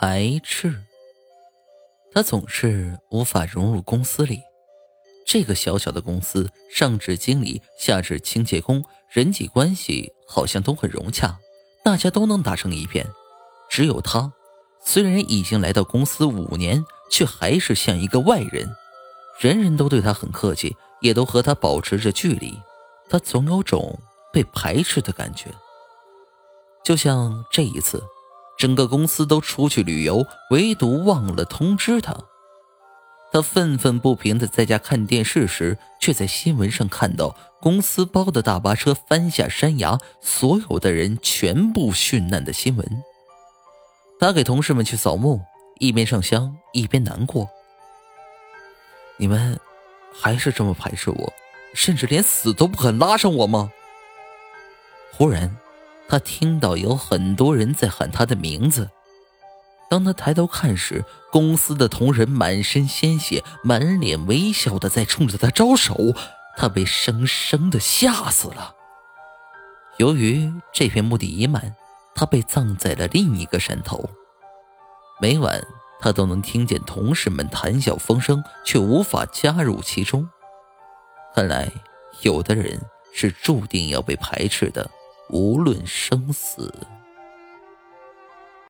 排斥。他总是无法融入公司里。这个小小的公司，上至经理，下至清洁工，人际关系好像都很融洽，大家都能打成一片。只有他，虽然已经来到公司五年，却还是像一个外人。人人都对他很客气，也都和他保持着距离。他总有种被排斥的感觉。就像这一次，整个公司都出去旅游，唯独忘了通知他。他愤愤不平的在家看电视时，却在新闻上看到公司包的大巴车翻下山崖，所有的人全部殉难的新闻。他给同事们去扫墓，一边上香一边难过。你们还是这么排斥我，甚至连死都不肯拉上我吗？忽然，他听到有很多人在喊他的名字。当他抬头看时，公司的同仁满身鲜血，满脸微笑的在冲着他招手。他被生生的吓死了。由于这片墓地已满，他被葬在了另一个山头。每晚，他都能听见同事们谈笑风生，却无法加入其中。看来，有的人是注定要被排斥的，无论生死。